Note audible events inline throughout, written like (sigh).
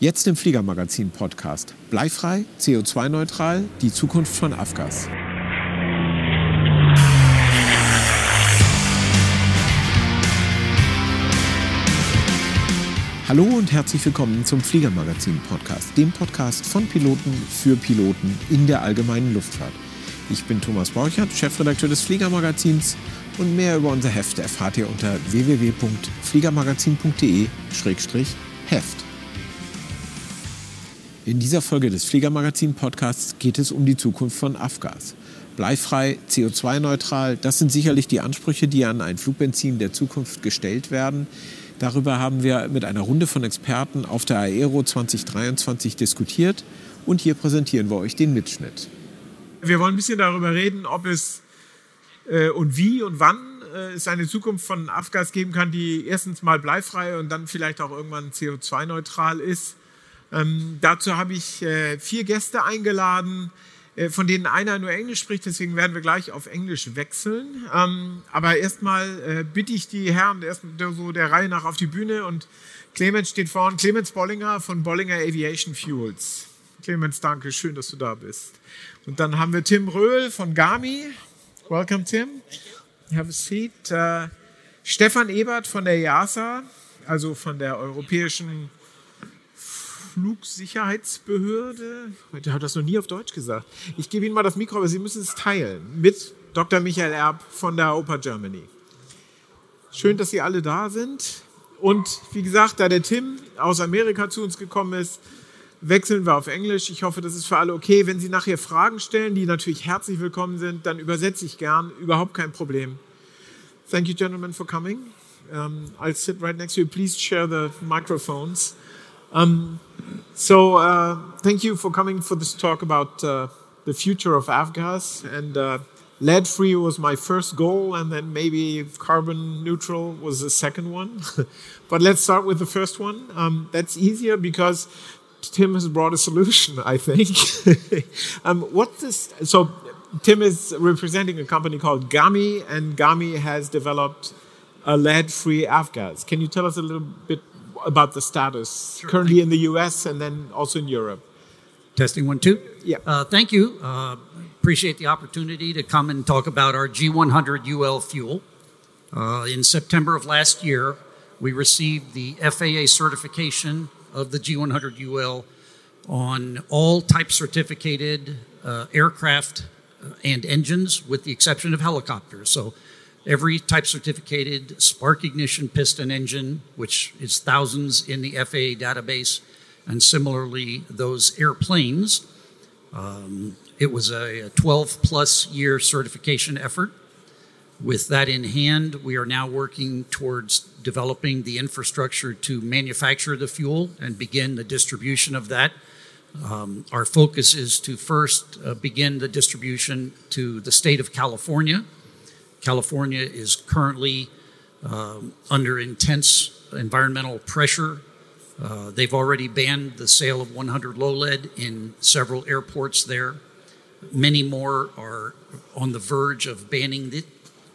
Jetzt im Fliegermagazin Podcast. Bleifrei, CO2-neutral, die Zukunft von Afgas. Hallo und herzlich willkommen zum Fliegermagazin Podcast, dem Podcast von Piloten für Piloten in der allgemeinen Luftfahrt. Ich bin Thomas Borchert, Chefredakteur des Fliegermagazins und mehr über unser Heft erfahrt ihr unter www.fliegermagazin.de-heft. In dieser Folge des Fliegermagazin Podcasts geht es um die Zukunft von Afgas. Bleifrei, CO2-neutral, das sind sicherlich die Ansprüche, die an ein Flugbenzin der Zukunft gestellt werden. Darüber haben wir mit einer Runde von Experten auf der Aero 2023 diskutiert und hier präsentieren wir euch den Mitschnitt. Wir wollen ein bisschen darüber reden, ob es äh, und wie und wann äh, es eine Zukunft von Afgas geben kann, die erstens mal bleifrei und dann vielleicht auch irgendwann CO2-neutral ist. Ähm, dazu habe ich äh, vier Gäste eingeladen, äh, von denen einer nur Englisch spricht, deswegen werden wir gleich auf Englisch wechseln. Ähm, aber erstmal äh, bitte ich die Herren erst so der Reihe nach auf die Bühne und Clemens steht vorne, Clemens Bollinger von Bollinger Aviation Fuels. Clemens, danke, schön, dass du da bist. Und dann haben wir Tim Röhl von Gami. Welcome, Tim. Have a seat. Uh, Stefan Ebert von der EASA, also von der Europäischen Flugsicherheitsbehörde. Der hat das noch nie auf Deutsch gesagt. Ich gebe Ihnen mal das Mikro, aber Sie müssen es teilen mit Dr. Michael Erb von der Opa Germany. Schön, dass Sie alle da sind. Und wie gesagt, da der Tim aus Amerika zu uns gekommen ist, wechseln wir auf Englisch. Ich hoffe, das ist für alle okay. Wenn Sie nachher Fragen stellen, die natürlich herzlich willkommen sind, dann übersetze ich gern. Überhaupt kein Problem. Thank you, gentlemen, for coming. Um, I'll sit right next to you. Please share the microphones. Um, so, uh, thank you for coming for this talk about uh, the future of Avgas. And uh, lead free was my first goal, and then maybe carbon neutral was the second one. (laughs) but let's start with the first one. Um, that's easier because Tim has brought a solution, (laughs) I think. (laughs) um, what this? So, Tim is representing a company called Gami, and Gami has developed a lead-free avgas. Can you tell us a little bit about the status Sure, currently in the US and then also in Europe. Testing one, two. Yeah. Uh, thank you. Uh, appreciate the opportunity to come and talk about our G100 UL fuel. Uh, in September of last year, we received the FAA certification of the G100 UL on all type certificated uh, aircraft uh, and engines, with the exception of helicopters. So every type certificated spark ignition piston engine, which is thousands in the FAA database, and similarly those airplanes. Um, it was a 12 plus year certification effort. With that in hand, we are now working towards developing the infrastructure to manufacture the fuel and begin the distribution of that. Um, our focus is to first uh, begin the distribution to the state of California, California is currently um, under intense environmental pressure. Uh, they've already banned the sale of 100 low lead in several airports there. Many more are on the verge of banning it.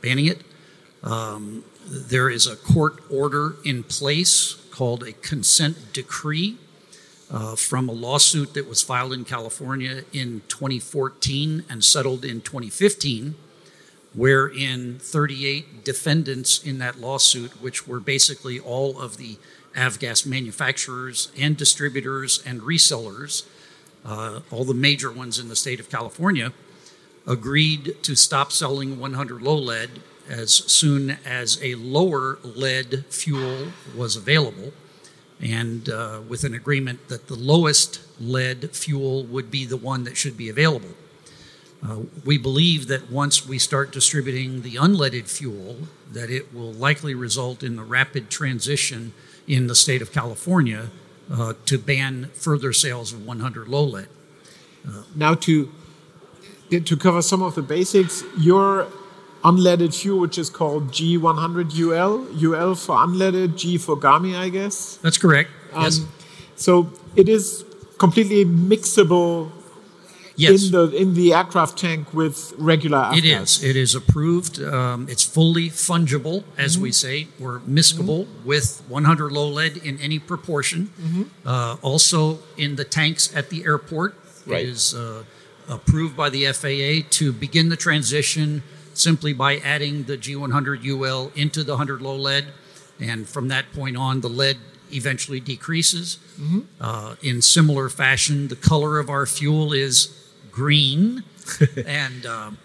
Banning it. Um, there is a court order in place called a consent decree uh, from a lawsuit that was filed in California in 2014 and settled in 2015 wherein 38 defendants in that lawsuit, which were basically all of the avgas manufacturers and distributors and resellers, uh, all the major ones in the state of California, agreed to stop selling 100 low lead as soon as a lower lead fuel was available, and uh, with an agreement that the lowest lead fuel would be the one that should be available. Uh, we believe that once we start distributing the unleaded fuel, that it will likely result in the rapid transition in the state of California uh, to ban further sales of 100 low lead. Uh, now, to to cover some of the basics, your unleaded fuel, which is called G100 UL, UL for unleaded, G for Gami, I guess. That's correct. Um, yes. So it is completely mixable Yes. in the in the aircraft tank with regular It Avgas. is. It is approved. Um, it's fully fungible, as we say, or miscible with 100 low lead in any proportion. Uh, also, in the tanks at the airport, Right. it is uh, approved by the FAA to begin the transition simply by adding the G100 UL into the 100 low lead, and from that point on, the lead eventually decreases. Uh, in similar fashion, the color of our fuel is green, (laughs) and um,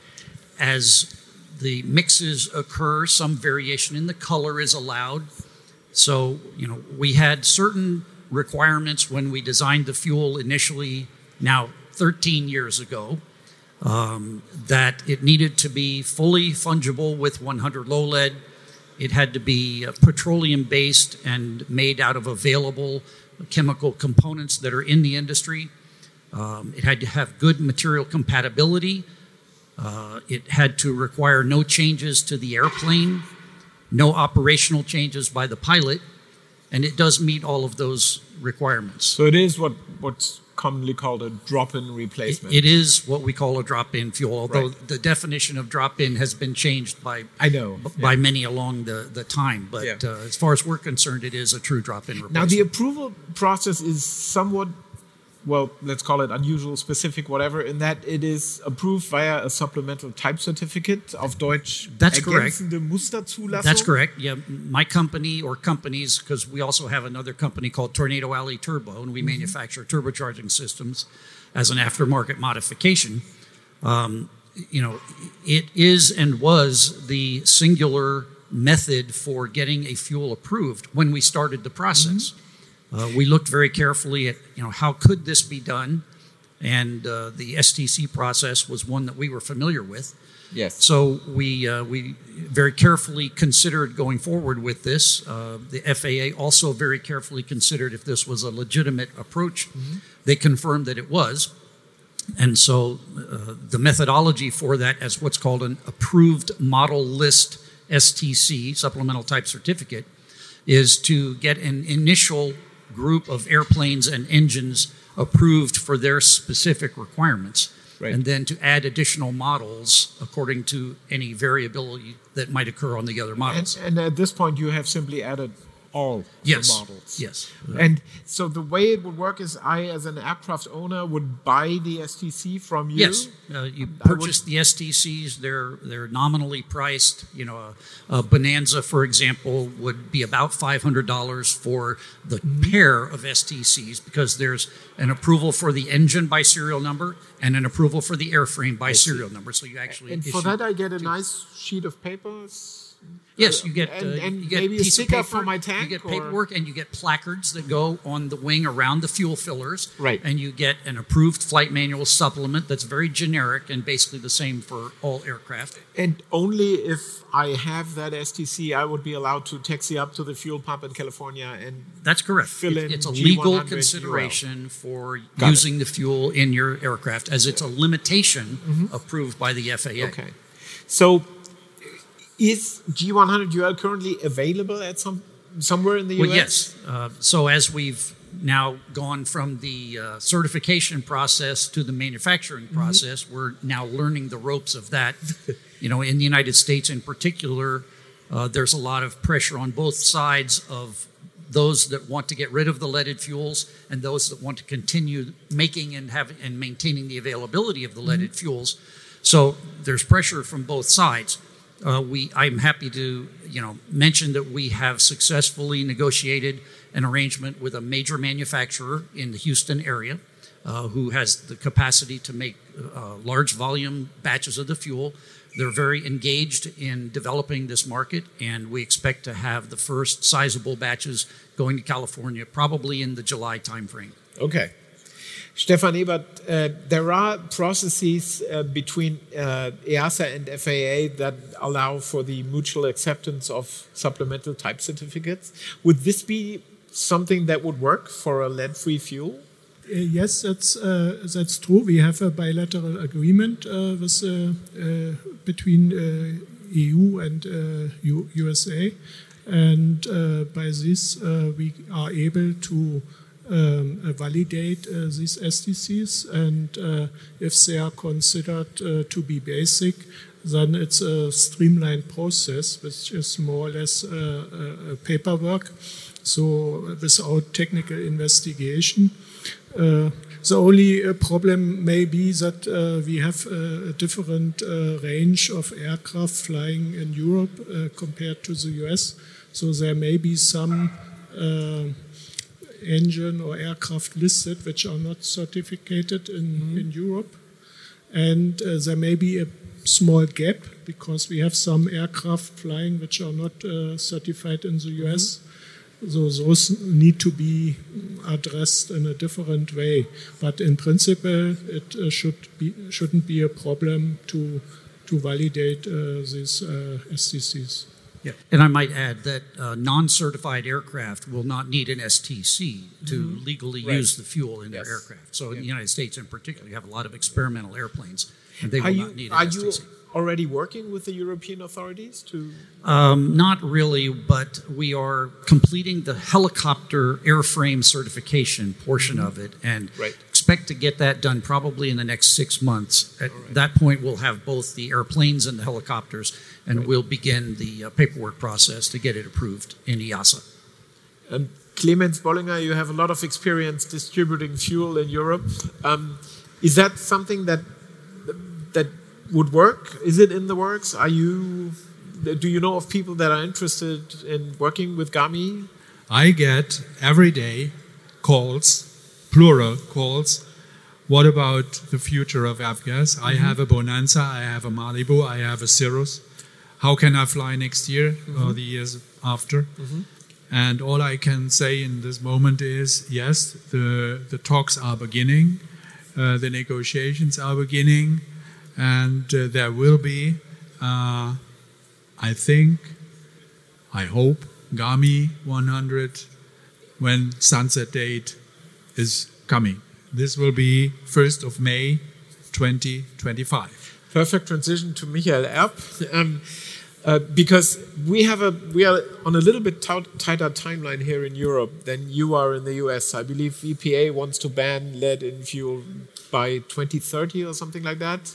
as the mixes occur, some variation in the color is allowed. So, you know, we had certain requirements when we designed the fuel initially, now 13 years ago, um, that it needed to be fully fungible with 100 low lead. It had to be uh, petroleum based and made out of available chemical components that are in the industry. Um, it had to have good material compatibility. Uh, it had to require no changes to the airplane, no operational changes by the pilot, and it does meet all of those requirements. So it is what what's commonly called a drop-in replacement. It is what we call a drop-in fuel, although Right. the definition of drop-in has been changed by I know. by many along the, the time. But Yeah. uh, as far as we're concerned, it is a true drop-in replacement. Now the approval process is somewhat, well, let's call it unusual, specific, whatever, in that it is approved via a supplemental type certificate of Deutsch. That's correct. That's correct. Yeah, my company or companies, because we also have another company called Tornado Alley Turbo, and we manufacture turbocharging systems as an aftermarket modification. Um, you know, it is and was the singular method for getting a fuel approved when we started the process. Uh, we looked very carefully at, you know, how could this be done, and uh, the STC process was one that we were familiar with. Yes. So we uh, we very carefully considered going forward with this. Uh, the FAA also very carefully considered if this was a legitimate approach. They confirmed that it was, and so uh, the methodology for that, as what's called an approved model list STC supplemental type certificate, is to get an initial group of airplanes and engines approved for their specific requirements Right. and then to add additional models according to any variability that might occur on the other models. And, and at this point, you have simply added all yes. the models. Yes. And so the way it would work is I, as an aircraft owner, would buy the STC from you. Yes, uh, you purchase the STCs. They're they're nominally priced. You know, a, a Bonanza, for example, would be about five hundred dollars for the Mm-hmm. pair of STCs because there's an approval for the engine by serial number and an approval for the airframe by serial number. So you actually And for that, I get a nice sheet of paper. Yes, you get uh, and you get maybe a piece of sticker paper, for my tank, You get or- paperwork, and you get placards that go on the wing around the fuel fillers. Right. And you get an approved flight manual supplement that's very generic and basically the same for all aircraft. And only if I have that STC, I would be allowed to taxi up to the fuel pump in California and That's correct. Fill It- in it's a G100 legal UL. consideration for Got it. using the fuel in your aircraft, as it's a limitation approved by the FAA. Mm-hmm. Okay. So is G100 UL currently available at some somewhere in the Well, US? yes. Uh, so as we've now gone from the uh, certification process to the manufacturing Mm-hmm. process, we're now learning the ropes of that. (laughs) you know, in the United States in particular, uh, there's a lot of pressure on both sides of those that want to get rid of the leaded fuels and those that want to continue making and have and maintaining the availability of the leaded fuels. So there's pressure from both sides. Uh, we, I'm happy to, you know, mention that we have successfully negotiated an arrangement with a major manufacturer in the Houston area, uh, who has the capacity to make uh, large volume batches of the fuel. They're very engaged in developing this market, and we expect to have the first sizable batches going to California probably in the July timeframe. Okay. Stefan Ebert, uh, there are processes uh, between uh, EASA and FAA that allow for the mutual acceptance of supplemental type certificates. Would this be something that would work for a lead-free fuel? Uh, yes, that's uh, that's true. We have a bilateral agreement uh, with between EU and USA, and by this we are able to um, validate uh, these STCs, and uh, if they are considered uh, to be basic, then it's a streamlined process, which is more or less paperwork. So without technical investigation. Uh, the only uh, problem may be that uh, we have a different range of aircraft flying in Europe compared to the US. So there may be some engine or aircraft listed which are not certificated in, mm -hmm. in Europe. And uh, there may be a small gap because we have some aircraft flying which are not uh, certified in the US. Mm -hmm. So those need to be addressed in a different way. But in principle, it uh, should be, shouldn't be a problem to, to validate uh, these uh, STCs. And I might add that uh, non certified aircraft will not need an STC to mm-hmm. legally right. use the fuel in yes. their aircraft. So, in the United States in particular, you have a lot of experimental airplanes, and they will you, not need an STC. You, already working with the European authorities to? Um, not really, but we are completing the helicopter airframe certification portion mm-hmm. of it, and right. Expect to get that done probably in the next six months. At right. that point, we'll have both the airplanes and the helicopters, and right. we'll begin the uh, paperwork process to get it approved in EASA. And Clemens Bollinger, you have a lot of experience distributing fuel in Europe. Um, is that something that that would work? Is it in the works? Are you? Do you know of people that are interested in working with Gami? I get every day calls, plural calls. What about the future of avgas? Mm -hmm. I mm-hmm. have a Bonanza, I have a Malibu, I have a Cirrus. How can I fly next year mm -hmm. or the years after? Mm -hmm. And all I can say in this moment is yes, the, the talks are beginning, uh, the negotiations are beginning and uh, there will be, uh, I think, I hope, Gami 100 when sunset date is coming. This will be 1st of May 2025. Perfect transition to Michael Erb. Um, uh, because we have a we are on a little bit tighter timeline here in Europe than you are in the US. I believe EPA wants to ban lead in fuel by 2030 or something like that.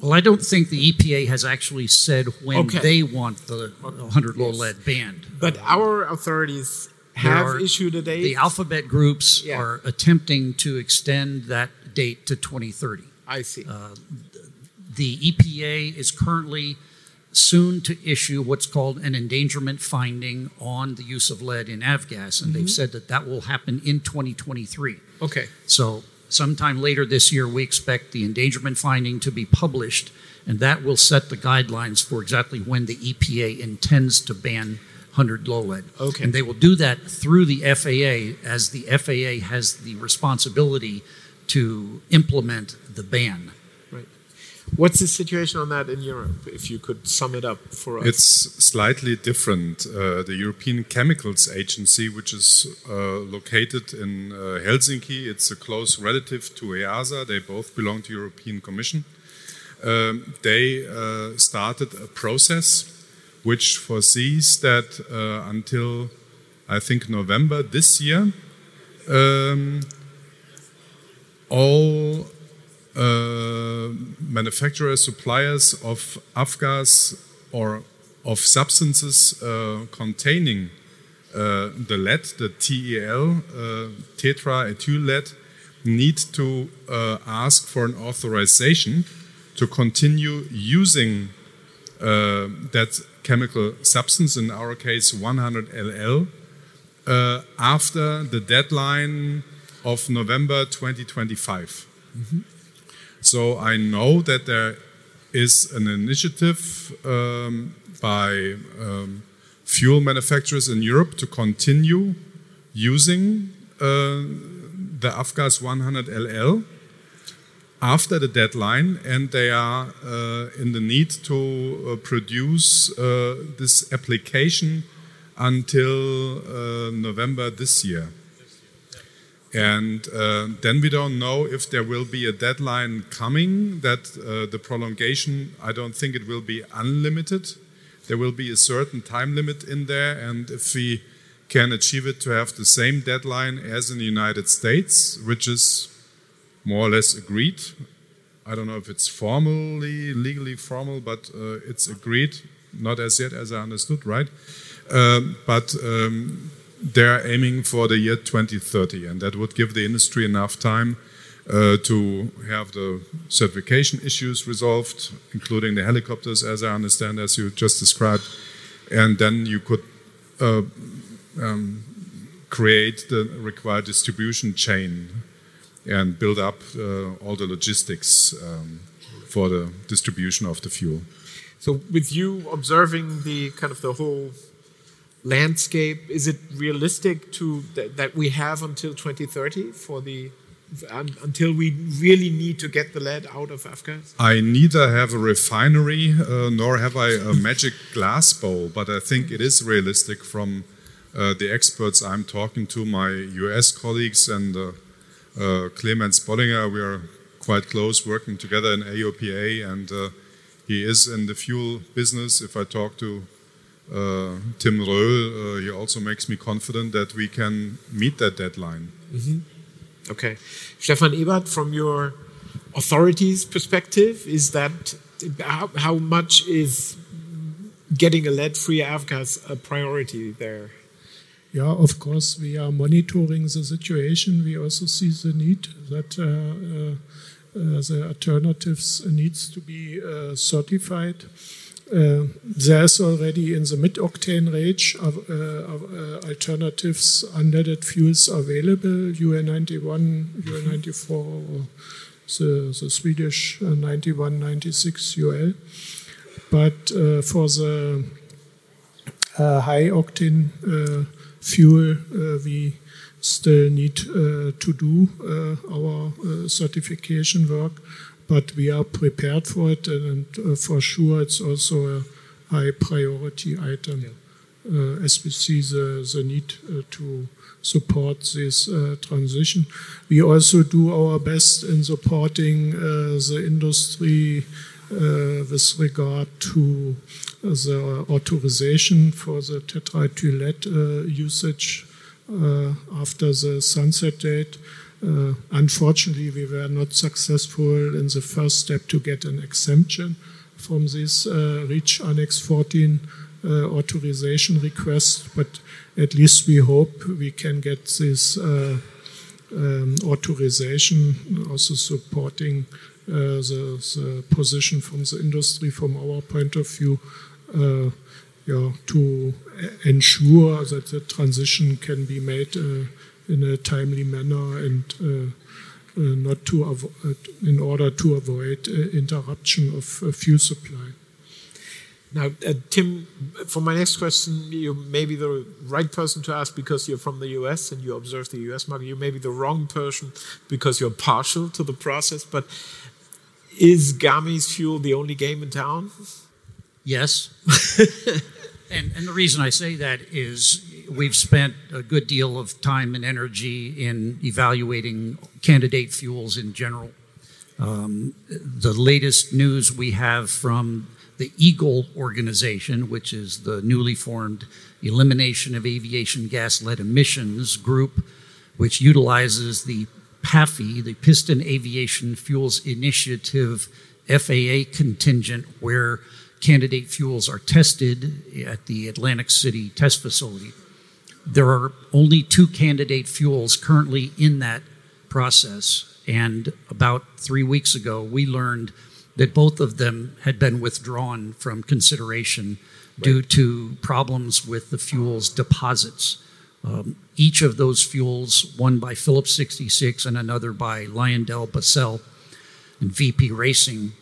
Well, I don't think the EPA has actually said when okay. they want the 100 low lead banned. But our authorities have are, issued a date. The alphabet groups yeah. are attempting to extend that date to 2030. I see. Uh, the EPA is currently soon to issue what's called an endangerment finding on the use of lead in avgas, and mm-hmm. they've said that that will happen in 2023. Okay. So sometime later this year, we expect the endangerment finding to be published, and that will set the guidelines for exactly when the EPA intends to ban 100 low lead. Okay. And they will do that through the FAA, as the FAA has the responsibility to implement the ban. Right. What's the situation on that in Europe, if you could sum it up for us? It's slightly different. Uh, the European Chemicals Agency, which is uh, located in uh, Helsinki, it's a close relative to EASA. They both belong to European Commission. Um, they uh, started a process which foresees that uh, until, I think, November this year, um, all uh, manufacturers, suppliers of avgas or of substances uh, containing uh, the lead, the TEL, uh, tetraethyl lead, need to uh, ask for an authorization to continue using that chemical substance, in our case 100 LL, after the deadline of November 2025. Mm -hmm. So I know that there is an initiative um, by um, fuel manufacturers in Europe to continue using uh, the Avgas 100 LL after the deadline, and they are uh, in the need to uh, produce uh, this application until November this year. And uh, then we don't know if there will be a deadline coming, that uh, the prolongation, I don't think it will be unlimited. There will be a certain time limit in there. And if we can achieve it to have the same deadline as in the United States, which is more or less agreed. I don't know if it's formally, legally formal, but uh, it's agreed. Not as yet, as I understood, right? Um, but um, they're aiming for the year 2030, and that would give the industry enough time uh, to have the certification issues resolved, including the helicopters, as I understand, as you just described, and then you could uh, um, create the required distribution chain and build up uh, all the logistics um, for the distribution of the fuel. So, with you observing the kind of the whole landscape, is it realistic to that, that we have until 2030 for the until we really need to get the lead out of avgas? I neither have a refinery uh, nor have I a magic (laughs) glass bowl, but I think it is realistic from uh, the experts I'm talking to, my US colleagues and uh, uh, Clemens Bollinger. We are quite close working together in AOPA, and uh, he is in the fuel business. If I talk to uh, Tim Roehl, he also makes me confident that we can meet that deadline. Mm -hmm. Okay. Stefan Ebert, from your authorities' perspective, is that how, how much is getting a lead free avgas a priority there? Yeah, of course, we are monitoring the situation. We also see the need that uh, uh, uh the alternatives needs to be uh, certified. Uh, there's already in the mid-octane range of, uh, of alternatives unleaded fuels available, UL91, UL94, the, the Swedish 9196 UL. But for the high octane fuel, we still need uh, to do uh, our uh, certification work but we are prepared for it, and uh, for sure it's also a high priority item yeah. Uh, as we see the, the need uh, to support this transition. We also do our best in supporting the industry with regard to the authorization for the tetraethyl lead usage after the sunset date. Uh, unfortunately, we were not successful in the first step to get an exemption from this uh, REACH Annex 14 uh, authorization request, but at least we hope we can get this uh, um, authorization, also supporting uh, the, the, position from the industry from our point of view. Yeah, to ensure that the transition can be made in a timely manner and not to avo- in order to avoid interruption of fuel supply. Now, uh, Tim, for my next question, you may be the right person to ask because you're from the US and you observe the US market. You may be the wrong person because you're partial to the process. But is Gami's fuel the only game in town? Yes. (laughs) and, and the reason I say that is we've spent a good deal of time and energy in evaluating candidate fuels in general. Um, the latest news we have from the Eagle organization, which is the newly formed Elimination of Aviation Gas Lead Emissions group, which utilizes the PAFI, the Piston Aviation Fuels Initiative FAA contingent, where candidate fuels are tested at the Atlantic City test facility. There are only two candidate fuels currently in that process. And about three weeks ago, we learned that both of them had been withdrawn from consideration right. due to problems with the fuel's deposits. Um, each of those fuels, one by Phillips 66 and another by Lyondell LyondellBasell and VP Racing,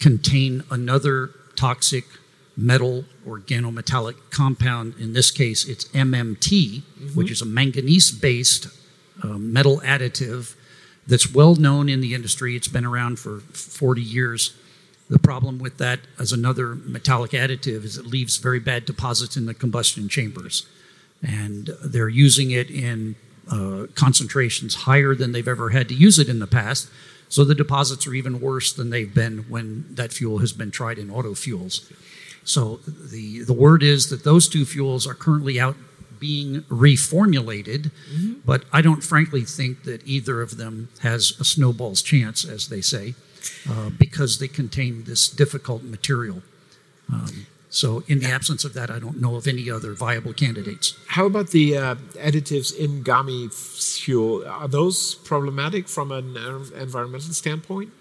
contain another toxic metal organometallic compound. In this case, it's MMT, mm-hmm. which is a manganese based uh, metal additive that's well known in the industry. It's been around for 40 years. The problem with that as another metallic additive is it leaves very bad deposits in the combustion chambers. And they're using it in uh, concentrations higher than they've ever had to use it in the past. So the deposits are even worse than they've been when that fuel has been tried in auto fuels. So the, the word is that those two fuels are currently out being reformulated, but I don't frankly think that either of them has a snowball's chance, as they say, uh, because they contain this difficult material. Um, so, in the absence of that, I don't know of any other viable candidates. How about the uh, additives in GAMI fuel? Are those problematic from an environmental standpoint?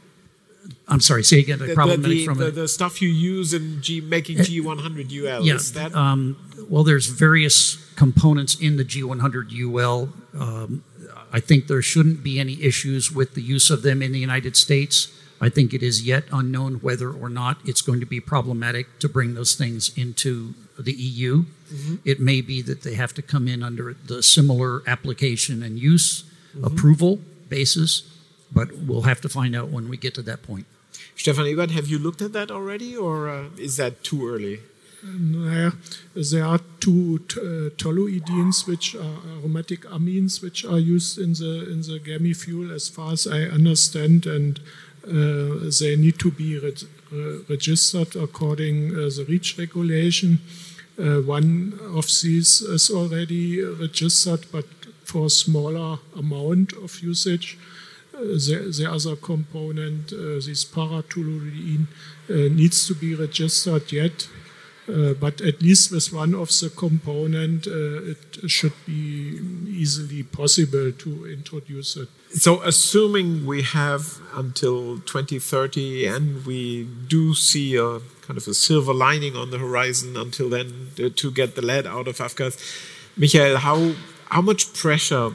I'm sorry, say again. The, problematic the, from the, a- the stuff you use in G, making G100 UL, yeah, is that um, well, there's various components in the G100 UL. Um, I think there shouldn't be any issues with the use of them in the United States. I think it is yet unknown whether or not it's going to be problematic to bring those things into the EU. It may be that they have to come in under the similar application and use approval basis, but we'll have to find out when we get to that point. Stefan Ebert, have you looked at that already, or uh, is that too early? Naja, there are two t- uh, toluidines, which are aromatic amines, which are used in the in the GAMI fuel, as far as I understand, and they need to be re- re- registered according uh, the REACH regulation. Uh, one of these is already registered, but for a smaller amount of usage. Uh, the, the other component, uh, this paratoluidine, uh, needs to be registered yet. Uh, but at least with one of the component, uh, it should be easily possible to introduce it. So, assuming we have until 2030 and we do see a kind of a silver lining on the horizon until then uh, to get the lead out of avgas, Michael, how, how much pressure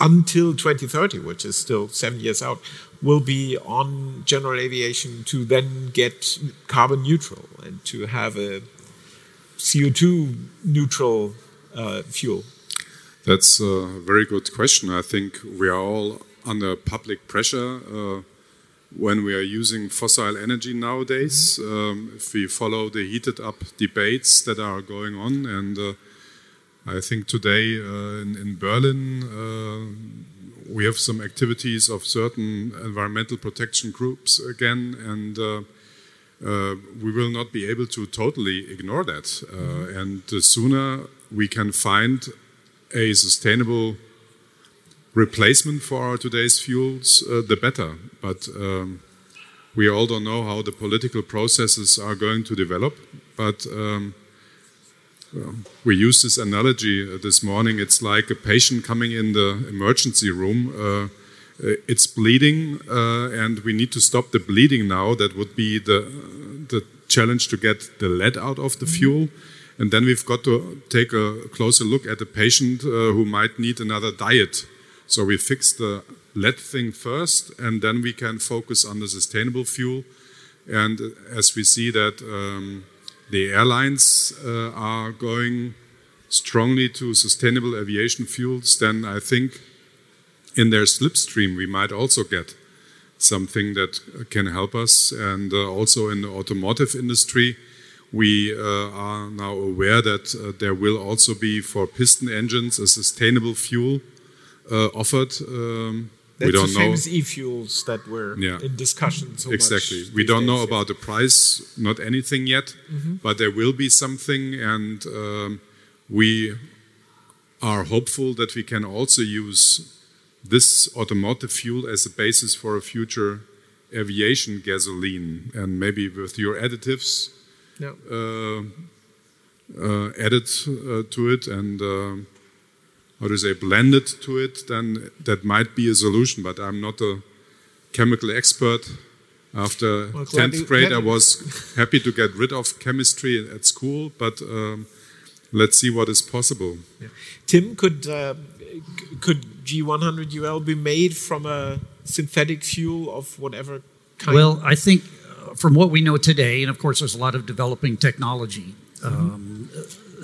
until 2030, which is still seven years out, will be on general aviation to then get carbon neutral and to have a CO2 neutral uh, fuel? That's a very good question. I think we are all under public pressure uh, when we are using fossil energy nowadays. Um, if we follow the heated up debates that are going on, and uh, I think today uh, in, in Berlin uh, we have some activities of certain environmental protection groups again, and uh, uh, we will not be able to totally ignore that. Uh, and the sooner we can find a sustainable replacement for our today's fuels, uh, the better. But um, we all don't know how the political processes are going to develop. But um, well, we use this analogy uh, this morning. It's like a patient coming in the emergency room. Uh, uh, it's bleeding, uh, and we need to stop the bleeding now. That would be the the challenge to get the lead out of the fuel. And then we've got to take a closer look at the patient uh, who might need another diet. So we fix the lead thing first, and then we can focus on the sustainable fuel. And as we see that um, the airlines uh, are going strongly to sustainable aviation fuels, then I think in their slipstream we might also get something that can help us. And uh, also in the automotive industry, we uh, are now aware that uh, there will also be for piston engines a sustainable fuel uh, offered. Um, That's we don't the know famous e-fuels that were Yeah. in discussion so exactly. much We don't know yeah. about the price, not anything yet, but there will be something, and um, we are hopeful that we can also use this automotive fuel as a basis for a future aviation gasoline, and maybe with your additives Yeah. uh, uh, added uh, to it and uh, how to say blended to it, then that might be a solution. But I'm not a chemical expert. After Well, glad you- 10th grade, I was happy to get rid of chemistry at school, but um, let's see what is possible. Tim, could uh, could G100 UL be made from a synthetic fuel of whatever kind? Well, I think uh, from what we know today, and of course, there's a lot of developing technology. Um,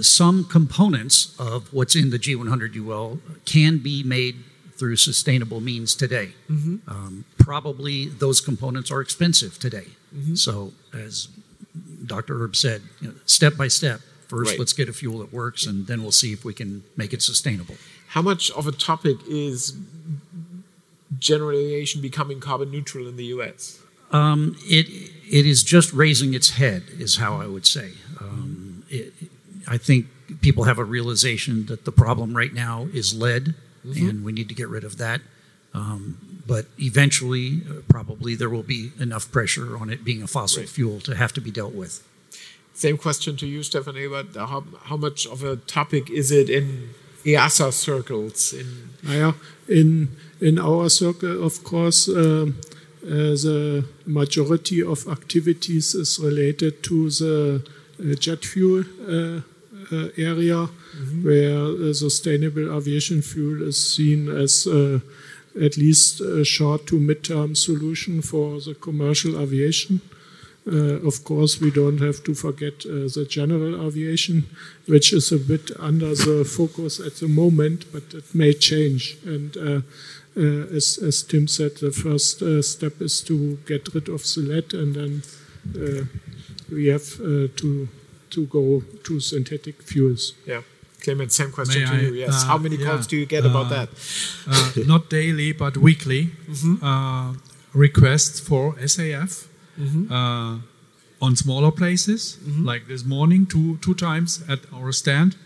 some components of what's in the G100 UL can be made through sustainable means today. Um, probably those components are expensive today. So, as Dr. Erb said, you know, step by step. First, Right. let's get a fuel that works, and then we'll see if we can make it sustainable. How much of a topic is general aviation becoming carbon neutral in the US? Um, it it is just raising its head, is how I would say. Um, it, I think people have a realization that the problem right now is lead, and we need to get rid of that. Um, but eventually, uh, probably there will be enough pressure on it being a fossil Right. fuel to have to be dealt with. Same question to you, Stefan Ebert. How, how much of a topic is it in EASA circles? In Naja, in, in our circle, of course, um, uh, the majority of activities is related to the uh, jet fuel uh, area, where uh, sustainable aviation fuel is seen as uh, at least a short to mid-term solution for the commercial aviation. Uh, of course, we don't have to forget uh, the general aviation, which is a bit under the focus at the moment, but it may change. And uh, uh, as, as Tim said, the first uh, step is to get rid of the lead, and then uh, we have uh, to to go to synthetic fuels. yeah, Clemens, same question May to I, you. Yes. uh, how many yeah, calls do you get about uh, that? uh, not daily but weekly uh, requests for SAF uh, on smaller places, like this morning, two two times at our stand,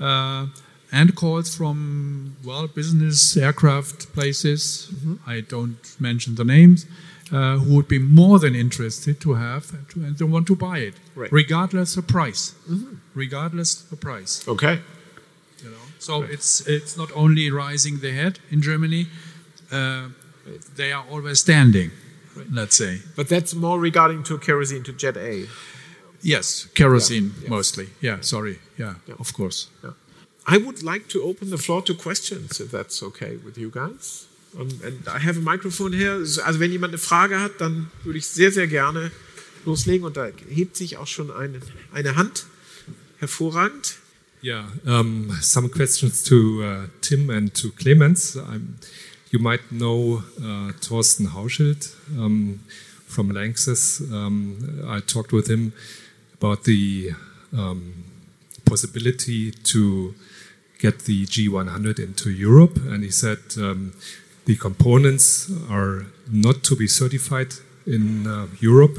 uh, and calls from well business aircraft places. I don't mention the names. Uh, who would be more than interested to have to, and they want to buy it, Right. regardless of price, regardless of price. Okay. You know, so it's it's not only rising the head in Germany; uh, they are always standing. Let's say But that's more regarding to kerosene, to Jet A. yes, kerosene Yeah, yeah. mostly. Yeah, sorry. Yeah, of course. I would like to open the floor to questions, if that's okay with you guys. Und, and I have a microphone here. Also wenn jemand eine Frage hat, dann würde ich sehr, sehr gerne loslegen. Und da hebt sich auch schon eine, eine Hand. Hervorragend. Yeah, um, some questions to uh, Tim and to Clemens. I'm, you might know uh, Thorsten Hauschild um, from Lanxess. I talked with him about the possibility to get the G100 into Europe, and he said the components are not to be certified in uh, Europe,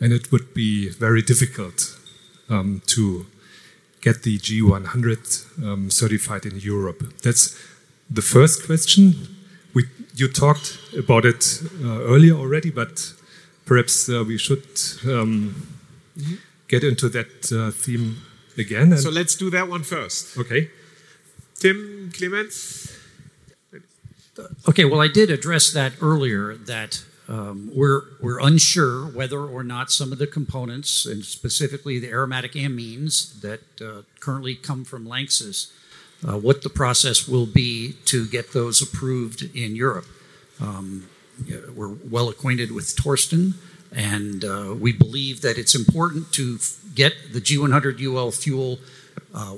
and it would be very difficult um, to get the G100 um, certified in Europe? That's the first question. We, you talked about it uh, earlier already, but perhaps uh, we should um, get into that uh, theme again. And, So let's do that one first. okay. Tim, Clemens. Okay, well, I did address that earlier. That um, we're we're unsure whether or not some of the components, and specifically the aromatic amines that uh, currently come from Lanxess, uh, what the process will be to get those approved in Europe. Um, we're well acquainted with Torsten, and uh, we believe that it's important to f- get the G100 UL fuel uh,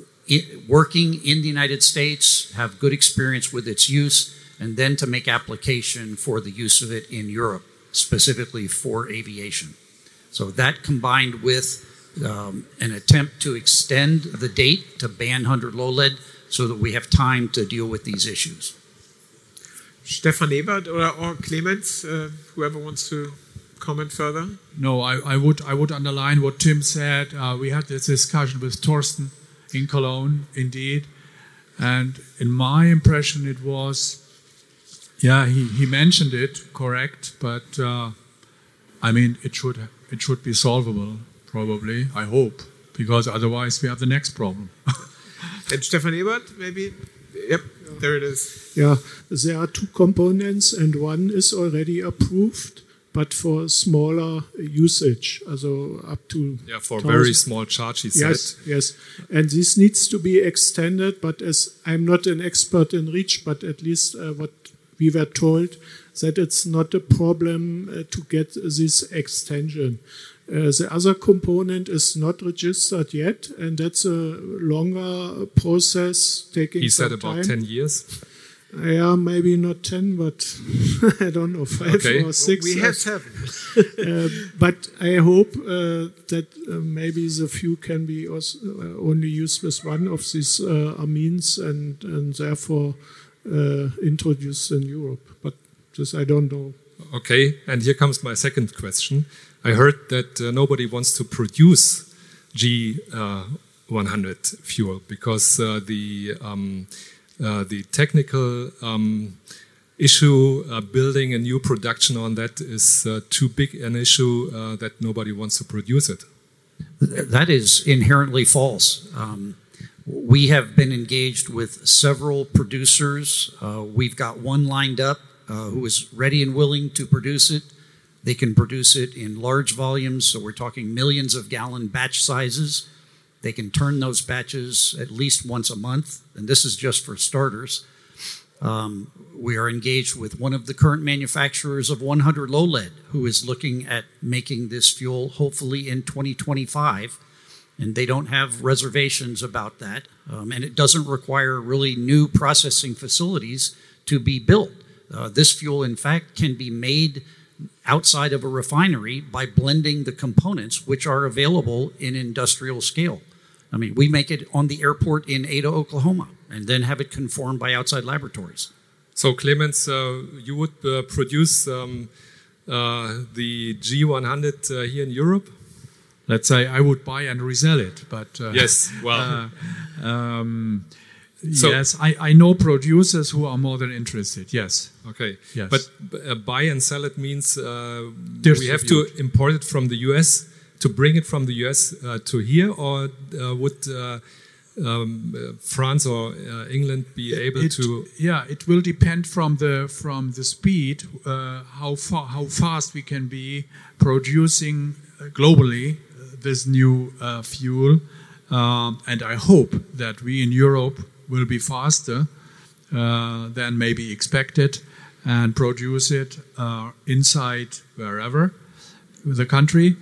working in the United States, have good experience with its use, and then to make application for the use of it in Europe, specifically for aviation. So that combined with um, an attempt to extend the date to ban 100 low lead so that we have time to deal with these issues. Stefan Ebert or, or Clemens, uh, whoever wants to comment further. No, I, I would I would underline what Tim said. Uh, we had this discussion with Torsten in Cologne, indeed, and in my impression, it was, yeah, he, he mentioned it correct, but uh, I mean, it should it should be solvable, probably. I hope, because otherwise we have the next problem. (laughs) And Stefan Ebert, maybe. Yep, there it is. Yeah, there are two components, and one is already approved, but for smaller usage, also up to Yeah, for 1000 very small charge, he said. Yes, yes, and this needs to be extended. But as I'm not an expert in REACH, but at least uh, what we were told that it's not a problem uh, to get this extension. Uh, the other component is not registered yet, and that's a longer process taking He said some about time. 10 years. Yeah, maybe not 10, but (laughs) I don't know, five Okay. or six. We Uh, have seven. (laughs) uh, but I hope uh, that uh, maybe the few can be also, uh, only used with one of these uh, amines and, and therefore introduced in Europe. But this I don't know. Okay, and here comes my second question. I heard that uh, nobody wants to produce G uh, G100 fuel because uh, the um, uh, the technical um, issue uh, building a new production on that is uh, too big an issue uh, that nobody wants to produce it. That is inherently false. Um, we have been engaged with several producers. Uh, we've got one lined up uh, who is ready and willing to produce it. They can produce it in large volumes, so we're talking millions of gallon batch sizes. They can turn those batches at least once a month, and this is just for starters. Um, we are engaged with one of the current manufacturers of 100 low lead who is looking at making this fuel hopefully in 2025 and they don't have reservations about that um, and it doesn't require really new processing facilities to be built uh, this fuel in fact can be made outside of a refinery by blending the components which are available in industrial scale i mean we make it on the airport in ada oklahoma and then have it conformed by outside laboratories. So, Clemens, uh, you would uh, produce um, uh, the G100 uh, here in Europe? Let's say I would buy and resell it, but uh, yes, (laughs) well, uh, um, so, yes, I, I know producers who are more than interested. Yes. Okay. Yes. But buy and sell it means we have to import it from the US to bring it from the US to here, or would um, France or uh, England be able it, to? Yeah, it will depend from the from the speed, uh, how far how fast we can be producing uh, globally uh, this new uh, fuel, um, and I hope that we in Europe will be faster uh, than maybe expected and produce it inside wherever the country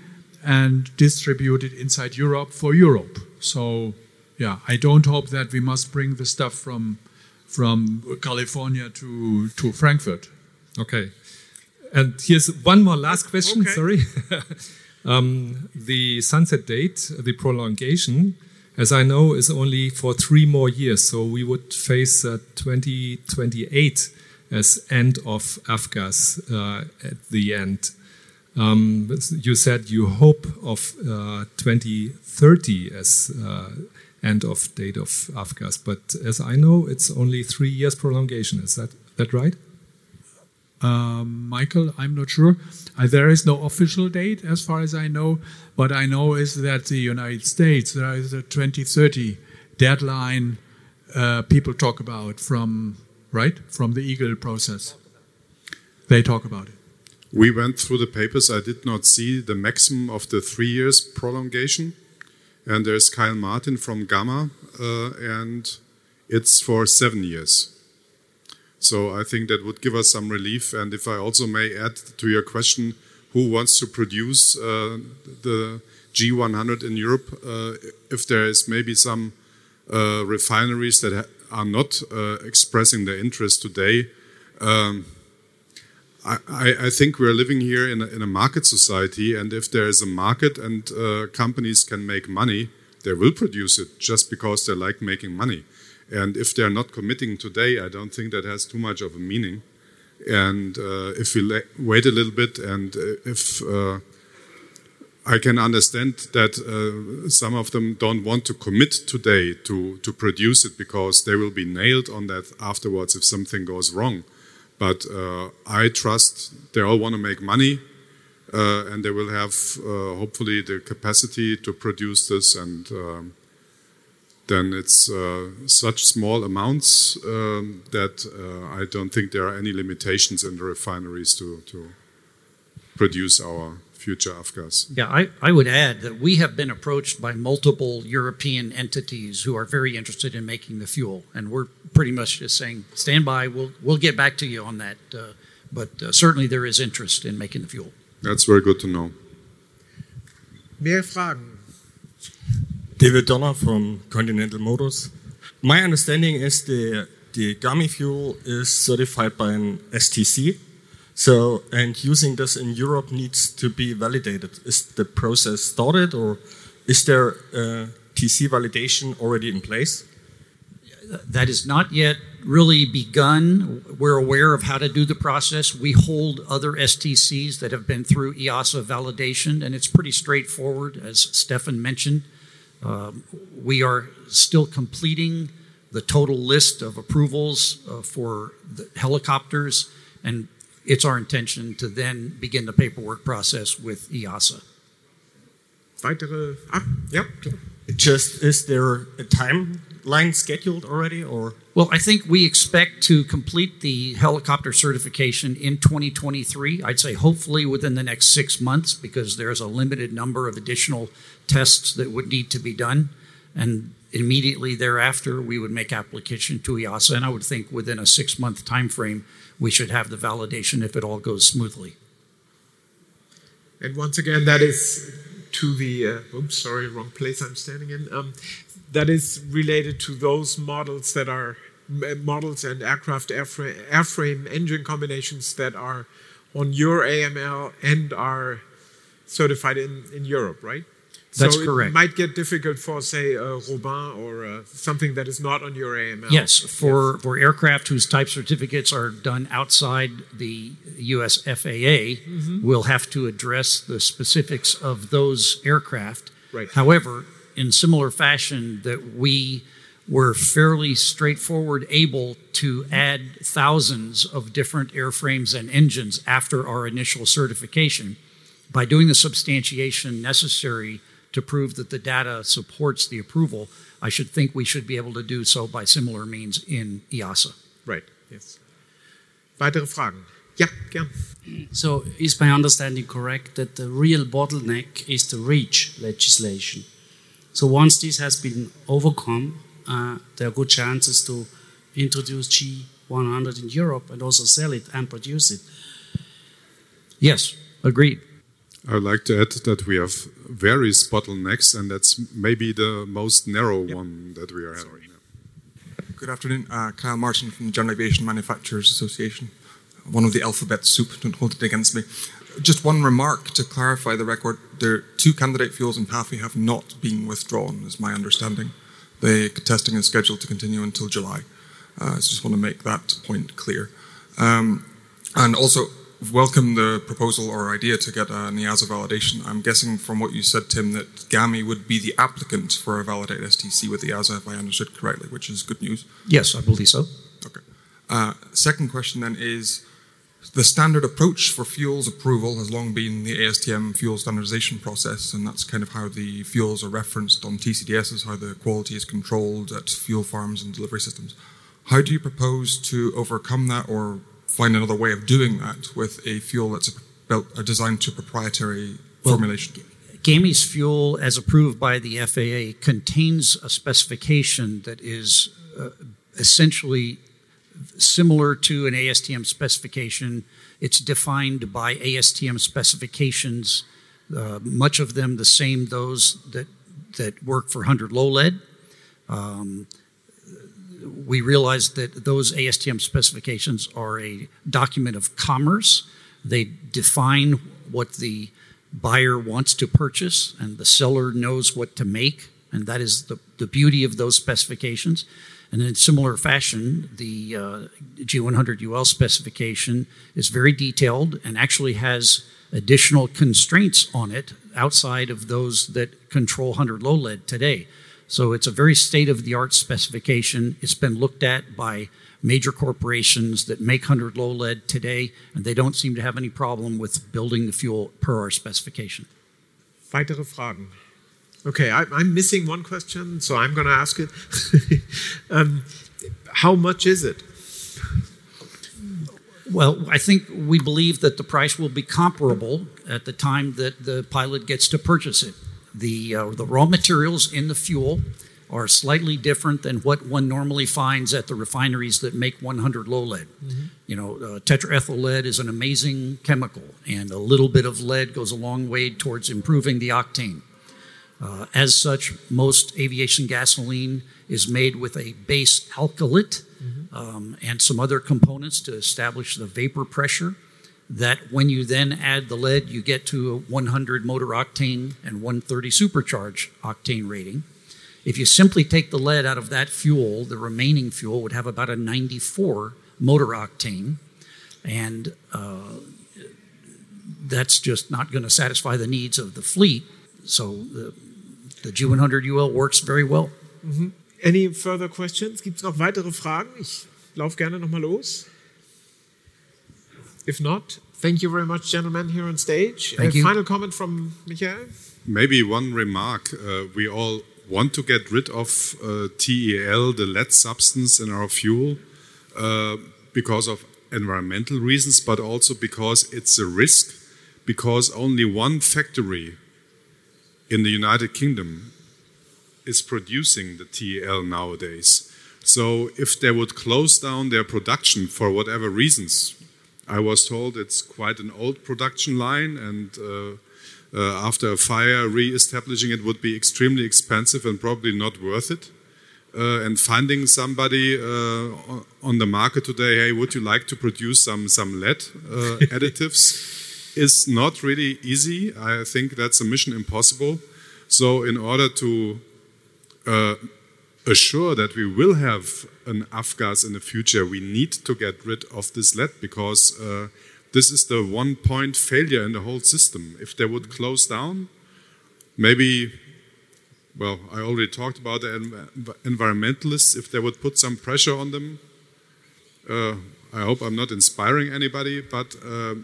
and distribute it inside Europe for Europe. So yeah, I don't hope that we must bring the stuff from from California to to Frankfurt. Okay. And here's one more last question. Okay. Sorry. (laughs) um, the sunset date, the prolongation, as I know, is only for three more years. So we would face uh, 2028 as end of Avgas uh, at the end. Um, you said you hope of uh, 2030 as uh, end of date of Avgas. But as I know, it's only three years prolongation. Is that that right? Um, Michael, I'm not sure. Uh, there is no official date as far as I know. What I know is that the United States, there is a 2030 deadline uh, people talk about from, right, from the Eagle process. They talk about it. We went through the papers. I did not see the maximum of the three years prolongation and there's Kyle Martin from GAMA, uh, and it's for seven years. So I think that would give us some relief. And if I also may add to your question, who wants to produce uh, the G100 in Europe? Uh, if there is maybe some uh, refineries that are not uh, expressing their interest today. Um, I, I, think we're living here in a, in a, market society, and if there is a market and uh, companies can make money, they will produce it just because they like making money. And if they're not committing today, I don't think that has too much of a meaning. And uh, if we wait a little bit, and uh, if uh, I can understand that uh, some of them don't want to commit today to, to produce it because they will be nailed on that afterwards if something goes wrong. But uh, I trust they all want to make money uh, and they will have hopefully the capacity to produce this and um, then it's uh, such small amounts um, that uh, I don't think there are any limitations in the refineries to, to produce our future Avgas. Yeah, I, I would add that we have been approached by multiple European entities who are very interested in making the fuel, and we're pretty much just saying, stand by, we'll, we'll get back to you on that. Uh, but uh, certainly there is interest in making the fuel. That's very good to know. Mehr Fragen? David Donner from Continental Motors. My understanding is the, the GAMI fuel is certified by an STC, so, and using this in Europe needs to be validated. Is the process started or is there TC validation already in place? That is not yet really begun. We're aware of how to do the process. We hold other STCs that have been through EASA validation, and it's pretty straightforward, as Stefan mentioned. Um, we are still completing the total list of approvals uh, for the helicopters, and it's our intention to then begin the paperwork process with EASA. Weitere? Ah, ja. Just is there a timeline scheduled already, or Well, I think we expect to complete the helicopter certification in 2023. I'd say hopefully within the next six months because there's a limited number of additional tests that would need to be done. And immediately thereafter, we would make application to EASA. And I would think within a six month time frame, we should have the validation if it all goes smoothly. And once again, that is to the, uh, oops, sorry, wrong place I'm standing in. Um, that is related to those models that are models and aircraft airframe, airframe engine combinations that are on your AML and are certified in, in Europe, right? That's so correct. It might get difficult for, say, uh, Robin or uh, something that is not on your AML. Yes, for, for aircraft whose type certificates are done outside the US FAA, we'll have to address the specifics of those aircraft. Right. However, in similar fashion, that we were fairly straightforward able to add thousands of different airframes and engines after our initial certification by doing the substantiation necessary to prove that the data supports the approval, I should think we should be able to do so by similar means in EASA. Right, yes. Weitere Fragen? Ja, gern. So, is my understanding correct that the real bottleneck is the REACH legislation? So, once this has been overcome, uh, there are good chances to introduce G100 in Europe and also sell it and produce it. Yes, agreed. I would like to add that we have various bottlenecks, and that's maybe the most narrow one that we are having. Good afternoon. Uh, Kyle Martin from the General Aviation Manufacturers Association. One of the alphabet soup, don't hold it against me. Just one remark to clarify the record. There two candidate fuels in PAFI have not been withdrawn, is my understanding. The testing is scheduled to continue until July. Uh, so just want to make that point clear. Um, and also, welcome the proposal or idea to get an EASA validation. I'm guessing from what you said, Tim, that GAMI would be the applicant for a validated STC with the EASA, if I understood correctly, which is good news. Yes, I believe so. Okay. Uh, second question then is the standard approach for fuels approval has long been the ASTM fuel standardization process, and that's kind of how the fuels are referenced on TCDs, TCDSs, how the quality is controlled at fuel farms and delivery systems. How do you propose to overcome that or find another way of doing that with a fuel that's built, designed to proprietary Well, formulation? GAMI's fuel, as approved by the FAA, contains a specification that is uh, essentially similar to an ASTM specification. It's defined by ASTM specifications, uh, much of them the same those that that work for 100 low lead. Um, we realized that those ASTM specifications are a document of commerce. They define what the buyer wants to purchase, and the seller knows what to make, and that is the, the beauty of those specifications. And in similar fashion, the uh, G100 UL specification is very detailed and actually has additional constraints on it outside of those that control 100 low lead today. So it's a very state of the art specification. It's been looked at by major corporations that make 100 low lead today, and they don't seem to have any problem with building the fuel per our specification. Weitere Fragen? Okay, I, I'm missing one question, so I'm going to ask it. (laughs) um, how much is it? Well, I think we believe that the price will be comparable at the time that the pilot gets to purchase it. The, uh, the raw materials in the fuel are slightly different than what one normally finds at the refineries that make 100 low lead. You know, uh, tetraethyl lead is an amazing chemical, and a little bit of lead goes a long way towards improving the octane. Uh, as such, most aviation gasoline is made with a base alkylate um, and some other components to establish the vapor pressure. That when you then add the lead, you get to a 100 motor octane and 130 supercharge octane rating. If you simply take the lead out of that fuel, the remaining fuel would have about a 94 motor octane, and uh, that's just not going to satisfy the needs of the fleet. So the the G100 UL works very well. Mhm. Any further questions? Gibt es noch weitere Fragen? Ich laufe gerne nochmal los. If not, thank you very much, gentlemen, here on stage. Thank A you. Final comment from Michael? Maybe one remark. Uh, we all want to get rid of uh, TEL, the lead substance in our fuel, uh, because of environmental reasons, but also because it's a risk, because only one factory in the United Kingdom is producing the TEL nowadays. So if they would close down their production for whatever reasons, I was told it's quite an old production line, and uh, uh, after a fire, re-establishing it would be extremely expensive and probably not worth it. Uh, and finding somebody uh, on- the market today, hey, would you like to produce some some lead uh, (laughs) additives, is not really easy. I think that's a mission impossible. So in order to uh, assure that we will have an Avgas in the future, we need to get rid of this lead because uh, this is the one point failure in the whole system. If they would close down, maybe, well, I already talked about the env- environmentalists, if they would put some pressure on them. Uh, I hope I'm not inspiring anybody, but uh,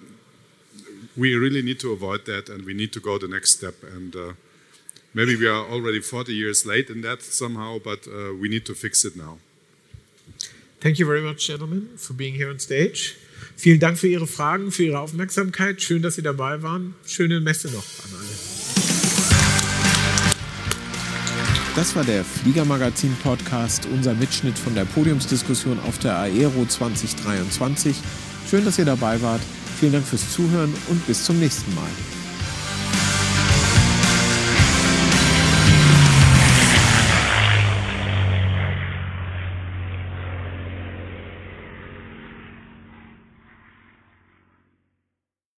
we really need to avoid that and we need to go the next step. And uh, maybe we are already 40 years late in that somehow, but uh, we need to fix it now. Thank you very much, gentlemen, for being here on stage. Vielen Dank für Ihre Fragen, für Ihre Aufmerksamkeit. Schön, dass Sie dabei waren. Schöne Messe noch an alle. Das war der Fliegermagazin-Podcast, unser Mitschnitt von der Podiumsdiskussion auf der Aero 2023. Schön, dass ihr dabei wart. Vielen Dank fürs Zuhören und bis zum nächsten Mal.